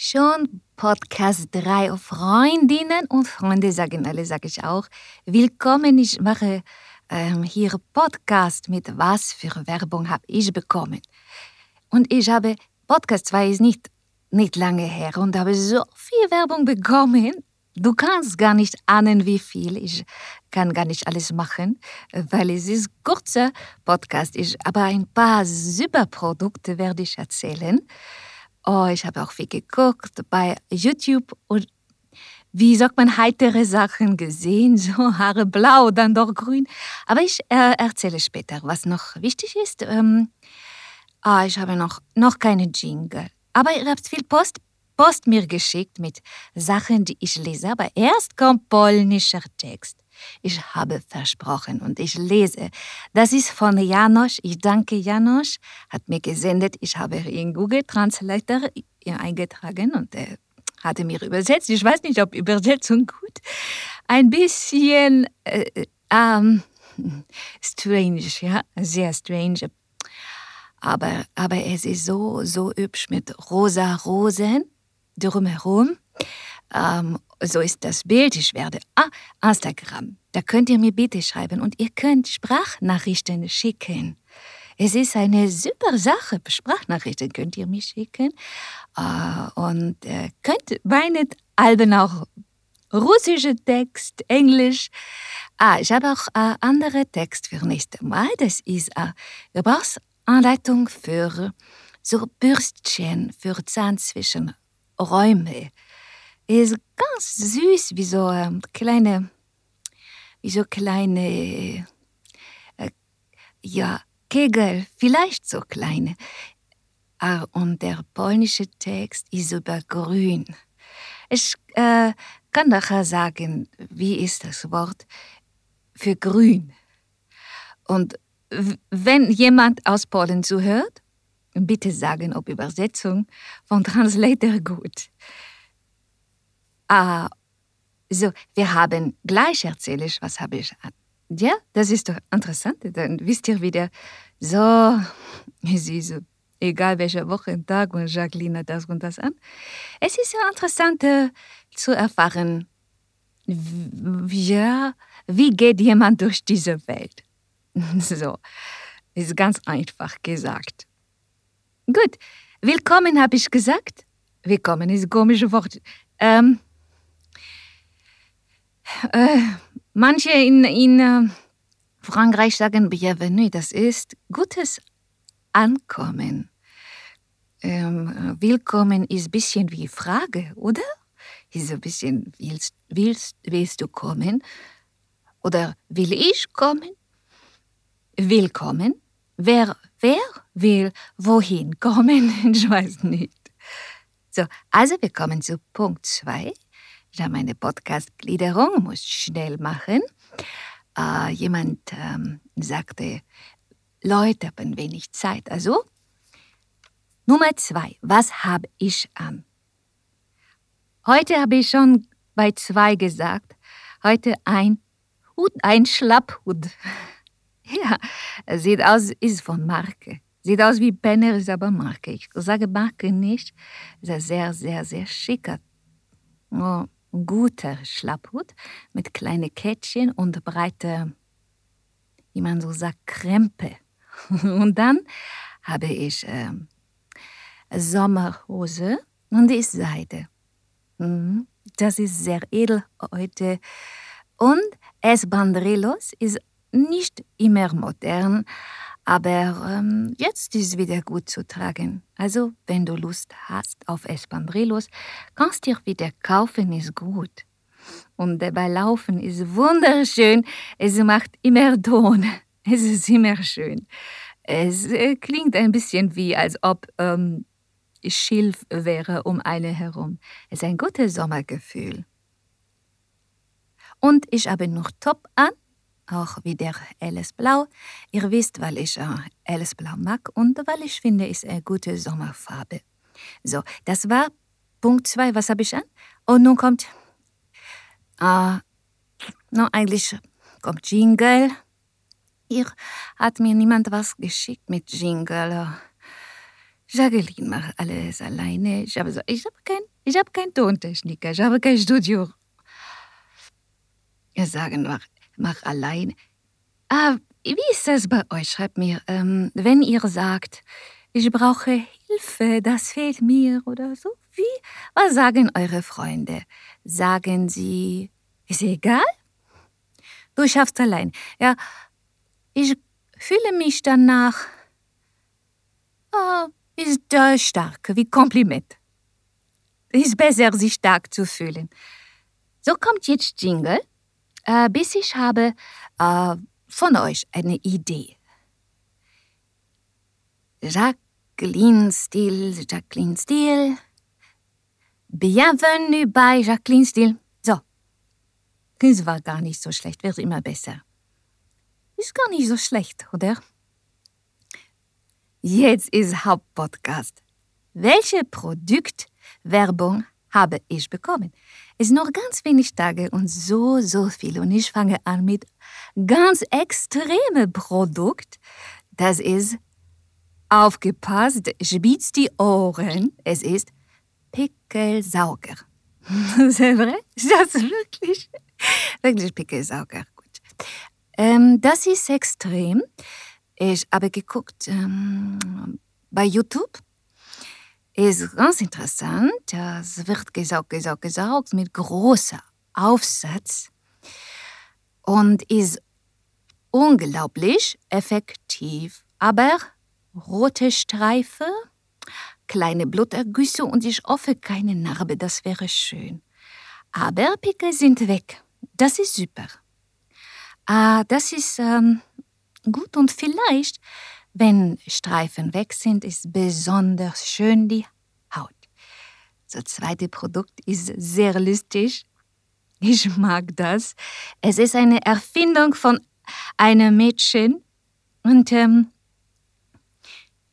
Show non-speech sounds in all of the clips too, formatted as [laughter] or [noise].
Schon Podcast 3 Freundinnen und Freunde sagen alle, sage ich auch. Willkommen, ich mache ähm, hier Podcast mit was für Werbung habe ich bekommen. Und ich habe, Podcast 2 ist nicht, nicht lange her und habe so viel Werbung bekommen. Du kannst gar nicht ahnen, wie viel. Ich kann gar nicht alles machen, weil es ist kurzer Podcast. Ich, aber ein paar super Produkte werde ich erzählen. Oh, ich habe auch viel geguckt bei YouTube und wie sagt man, heitere Sachen gesehen, [laughs] so Haare blau, dann doch grün. Aber ich äh, erzähle später, was noch wichtig ist. Ähm, ah, ich habe noch, noch keine Jingle. Aber ihr habt viel Post, Post mir geschickt mit Sachen, die ich lese. Aber erst kommt polnischer Text. Ich habe versprochen und ich lese. Das ist von Janosch. Ich danke Janosch, hat mir gesendet. Ich habe in Google Translator eingetragen und er hatte mir übersetzt. Ich weiß nicht, ob Übersetzung gut. Ein bisschen äh, ähm, strange, ja, sehr strange. Aber, aber es ist so, so hübsch mit rosa Rosen drumherum. Ähm, so ist das Bild. Ich werde, ah, Instagram. Da könnt ihr mir bitte schreiben und ihr könnt Sprachnachrichten schicken. Es ist eine super Sache. Sprachnachrichten könnt ihr mir schicken. Äh, und äh, könnt meine Alben auch russische Text, Englisch. Ah, ich habe auch äh, andere Text für nächstes Mal. Das ist äh, Gebrauchsanleitung für so Bürstchen für Zahn zwischen Räume ist ganz süß, wie so ähm, kleine, wie so kleine, äh, ja, Kegel, vielleicht so kleine. Ah, und der polnische Text ist über grün. Ich äh, kann nachher sagen, wie ist das Wort für grün. Und wenn jemand aus Polen zuhört, bitte sagen, ob Übersetzung von Translator gut. Ah, so, wir haben gleich erzähle ich, was habe ich an. Ja, das ist doch interessant. Dann wisst ihr wieder, so, es so, egal welcher Wochentag und Jacqueline das und das an. Es ist so interessant äh, zu erfahren, ja, wie geht jemand durch diese Welt. [laughs] So, ist ganz einfach gesagt. Gut, willkommen habe ich gesagt. Willkommen ist ein komisches Wort. Ähm, äh, manche in, in äh, Frankreich sagen Bienvenue, das ist gutes Ankommen. Ähm, willkommen ist ein bisschen wie Frage, oder? Ist ein bisschen, willst, willst, willst du kommen? Oder will ich kommen? Willkommen? Wer, wer will wohin kommen? [laughs] Ich weiß nicht. So, also wir kommen zu Punkt 2. Habe meine Podcast-Gliederung, muss schnell machen. Äh, jemand ähm, sagte, Leute haben wenig Zeit. Also, Nummer zwei, was habe ich an? Heute habe ich schon bei zwei gesagt. Heute ein Hut, ein Schlapphut. [laughs] Ja, sieht aus, ist von Marke. Sieht aus wie Penner, ist aber Marke. Ich sage Marke nicht. Ist sehr, sehr, sehr schicker. Oh, guter Schlapphut mit kleinen Kettchen und breite, wie man so sagt, Krempe. [laughs] Und dann habe ich äh, Sommerhose und die ist Seide. Mhm. Das ist sehr edel heute. Und Esbandrillos ist nicht immer modern, aber ähm, jetzt ist es wieder gut zu tragen. Also, wenn du Lust hast auf Espandrillos, kannst du dir wieder kaufen, ist gut. Und dabei Laufen ist wunderschön. Es macht immer Ton. [laughs] Es ist immer schön. Es äh, klingt ein bisschen wie, als ob ähm, Schilf wäre um eine herum. Es ist ein gutes Sommergefühl. Und ich habe noch Top an auch wieder helles Blau. Ihr wisst, weil ich äh, Blau mag und weil ich finde, ist eine gute Sommerfarbe. So, das war Punkt 2. Was habe ich an? Und nun kommt, äh, no, eigentlich kommt Jingle. Hier hat mir niemand was geschickt mit Jingle. Jacqueline macht alles alleine. Ich habe, so, ich kein, ich habe Tontechniker, ich habe kein Studio. Wir sagen, mach, mach allein. Ah, wie ist das bei euch? Schreibt mir, ähm, wenn ihr sagt, ich brauche Hilfe, das fehlt mir oder so. Wie? Was sagen eure Freunde? Sagen sie, ist egal? Du schaffst allein. Ja, ich fühle mich danach. Oh, ist äh, stark, wie Kompliment. Ist besser, sich stark zu fühlen. So kommt jetzt Jingle, äh, bis ich habe äh, von euch eine Idee. Jacqueline Stil, Jacqueline Stil. Bienvenue bei Jacqueline Stil. So. Das war gar nicht so schlecht, wird immer besser. Ist gar nicht so schlecht, oder? Jetzt ist Hauptpodcast. Welche Produktwerbung habe ich bekommen? Es noch ganz wenig Tage und so, so viel. Und ich fange an mit ganz extremem Produkt. Das ist aufgepasst, spitz die Ohren. Es ist Pickelsauger. [laughs] C'est vrai? Das ist wirklich, wirklich Pickelsauger. Gut. Ähm, das ist extrem. Ich habe geguckt ähm, bei YouTube. Ist ganz interessant. Es wird gesaugt, gesaugt, gesaugt mit großer Aufsatz und ist unglaublich effektiv. Aber rote Streife, kleine Blutergüsse und ich hoffe keine Narbe, das wäre schön. Aber Pickel sind weg. Das ist super. Ah, das ist ähm, gut und vielleicht, wenn Streifen weg sind, ist besonders schön die Haut. Das zweite Produkt ist sehr lustig. Ich mag das. Es ist eine Erfindung von einem Mädchen und ähm,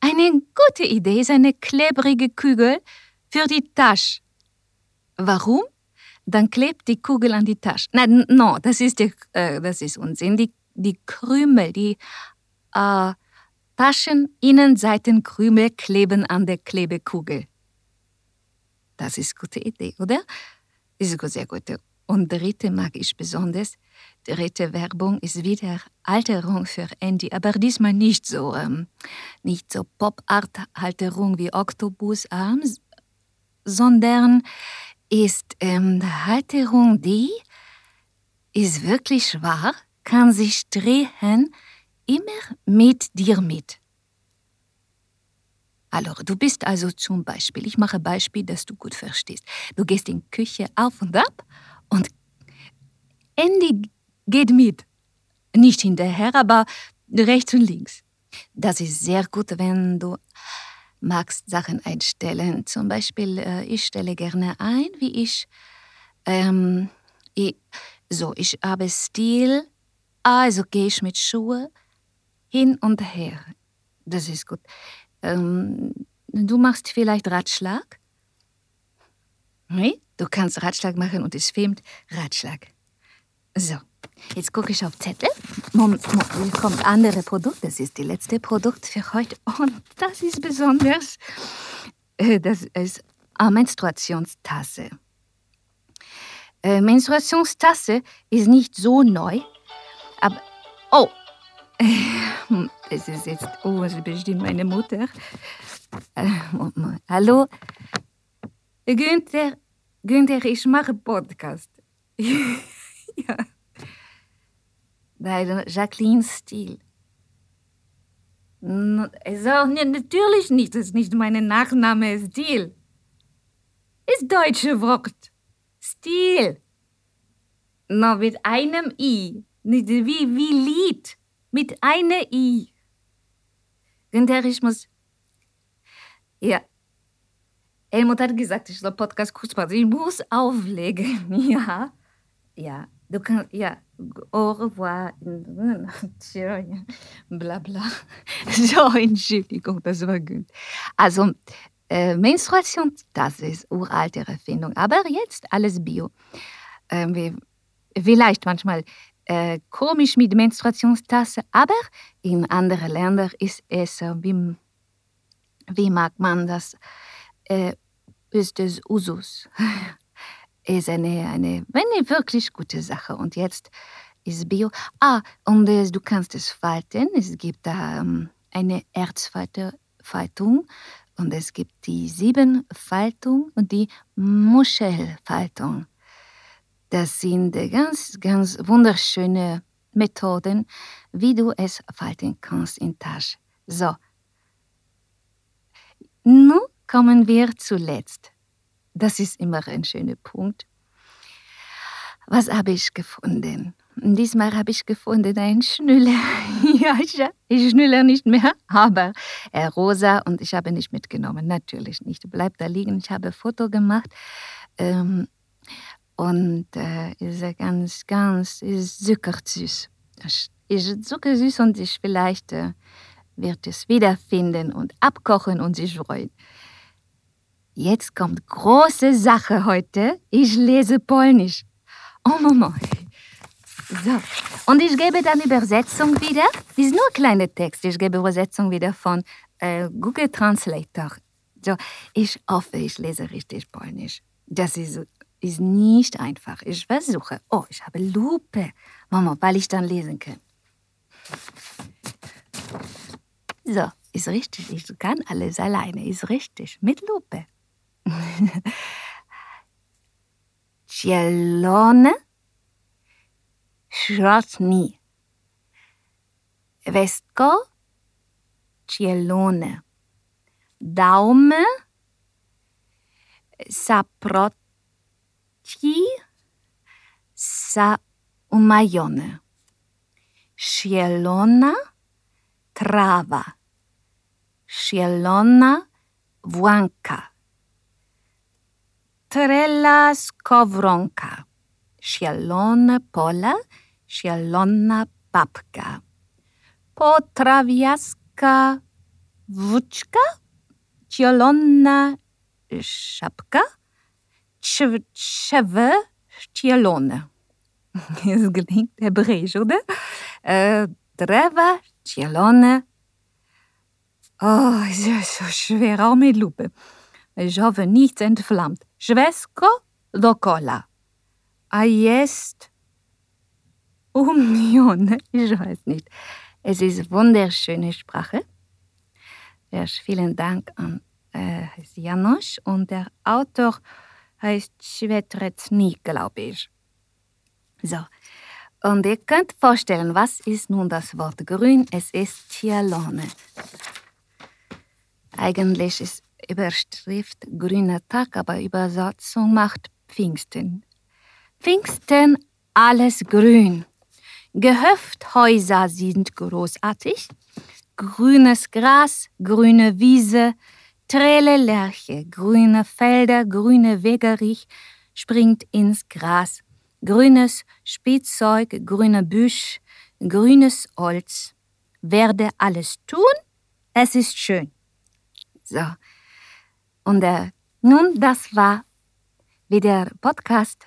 eine gute Idee ist eine klebrige Kugel für die Tasche. Warum? Dann klebt die Kugel an die Tasche. Nein, no, das ist, die, äh, das ist Unsinn. Die die Krümel, die äh, Tascheninnenseitenkrümel kleben an der Klebekugel. Das ist eine gute Idee, oder? Ist eine sehr gute. Und dritte mag ich besonders. Dritte Werbung ist wieder Alterung für Andy, aber diesmal nicht so, ähm, nicht so Pop-Art-Halterung wie Oktopusarm, sondern ist ähm, Halterung, die ist wirklich wahr kann sich drehen immer mit dir mit. Also, du bist also zum Beispiel, ich mache Beispiel, dass du gut verstehst. Du gehst in die Küche auf und ab und Andy geht mit. Nicht hinterher, aber rechts und links. Das ist sehr gut, wenn du magst Sachen einstellen. Zum Beispiel, äh, ich stelle gerne ein, wie ich, ähm, ich so, ich habe Stil, also gehe ich mit Schuhe hin und her. Das ist gut. Ähm, du machst vielleicht Ratschlag? Nee? Du kannst Ratschlag machen und es filmt Ratschlag. So, jetzt gucke ich auf Zettel. Moment, Moment, kommt andere Produkt. Das ist die letzte Produkt für heute. Und das ist besonders. Äh, das ist eine Menstruationstasse. Äh, Menstruationstasse ist nicht so neu, aber, oh, [laughs] es ist jetzt, oh, es ist bestimmt meine Mutter. Äh, hallo, Günther, Günther, ich mache Podcast. [laughs] ja. Bei Jacqueline auch nicht, natürlich nicht, das ist nicht mein Nachname, Stil. Ist deutsche Wort. Stil. No, mit einem I. Wie, wie Lied mit einer I. Günther, ich muss. Ja. Helmut hat gesagt, ich soll Podcast kurz machen. Ich muss auflegen. [laughs] Ja. Ja. Du kannst. Ja. Au revoir. [laughs] Bla bla. [laughs] So, Entschuldigung, das war gut. Also, äh, Menstruation, das ist uralte Erfindung. Aber jetzt alles Bio. Äh, vielleicht manchmal äh, komisch mit Menstruationstasse, aber in anderen Ländern ist es wie, wie mag man das? Äh, ist es Usus. [laughs] ist eine, eine, eine wirklich gute Sache. Und jetzt ist Bio. Ah, und äh, du kannst es falten. Es gibt da ähm, eine Erzfaltung und es gibt die Siebenfaltung und die Muschelfaltung. Das sind ganz, ganz wunderschöne Methoden, wie du es falten kannst in Tasche. So. Nun kommen wir zuletzt. Das ist immer ein schöner Punkt. Was habe ich gefunden? Diesmal habe ich gefunden einen Schnüller. [laughs] ja, ich, ich schnüller nicht mehr, aber er rosa und ich habe nicht mitgenommen. Natürlich nicht. Bleibt da liegen. Ich habe ein Foto gemacht. Ähm, und äh, ist ganz, ganz, ist zuckersüß. Ist zuckersüß und ich vielleicht äh, wird es wiederfinden und abkochen und sich freuen. Jetzt kommt große Sache heute. Ich lese Polnisch. Oh Mama. So. Und ich gebe dann Übersetzung wieder. Das ist nur ein kleiner Text. Ich gebe Übersetzung wieder von äh, Google Translator. So, ich hoffe, ich lese richtig Polnisch. Das ist ist nicht einfach. Ich versuche. Oh, ich habe Lupe. Mama, weil ich dann lesen kann. So, ist richtig. Ich kann alles alleine. Ist richtig. Mit Lupe. [laughs] Cielone Schrotni. Westko Cielone. Daume Saprot Śliczki są umajone. Zielona trawa. sielona włanka, Trela skowronka. Zielone pola, zielona babka. Potrawiaska wódźka, zielona szapka Cheve Cielone. Es klingt hebräisch, oder? Äh, Dreva Cielone. Oh, es ist so schwer, auch mit Lupe. Ich hoffe, nichts entflammt. Schwesko Dokola. A jest Union. Ich [laughs] weiß nicht. Es ist wunderschöne Sprache. Erst vielen Dank an äh, Janosch und der Autor heißt Schwetretni, glaube ich. So. Und ihr könnt vorstellen, was ist nun das Wort grün? Es ist Cialone. Eigentlich ist Überschrift grüner Tag, aber Übersetzung macht Pfingsten. Pfingsten, alles grün. Gehöfthäuser sind großartig. Grünes Gras, grüne Wiese, Trele Lerche, grüne Felder, grüne Wegerich springt ins Gras. Grünes Spielzeug, grüner Büsch, grünes Holz. Werde alles tun, es ist schön. So. Und äh, nun, das war wieder Podcast.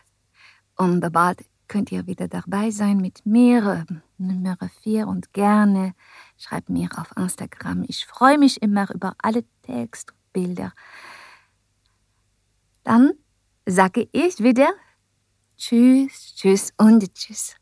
Und bald könnt ihr wieder dabei sein mit mir, Nummer 4 und gerne schreibt mir auf Instagram. Ich freue mich immer über alle Textbilder. Dann sage ich wieder Tschüss, Tschüss und Tschüss.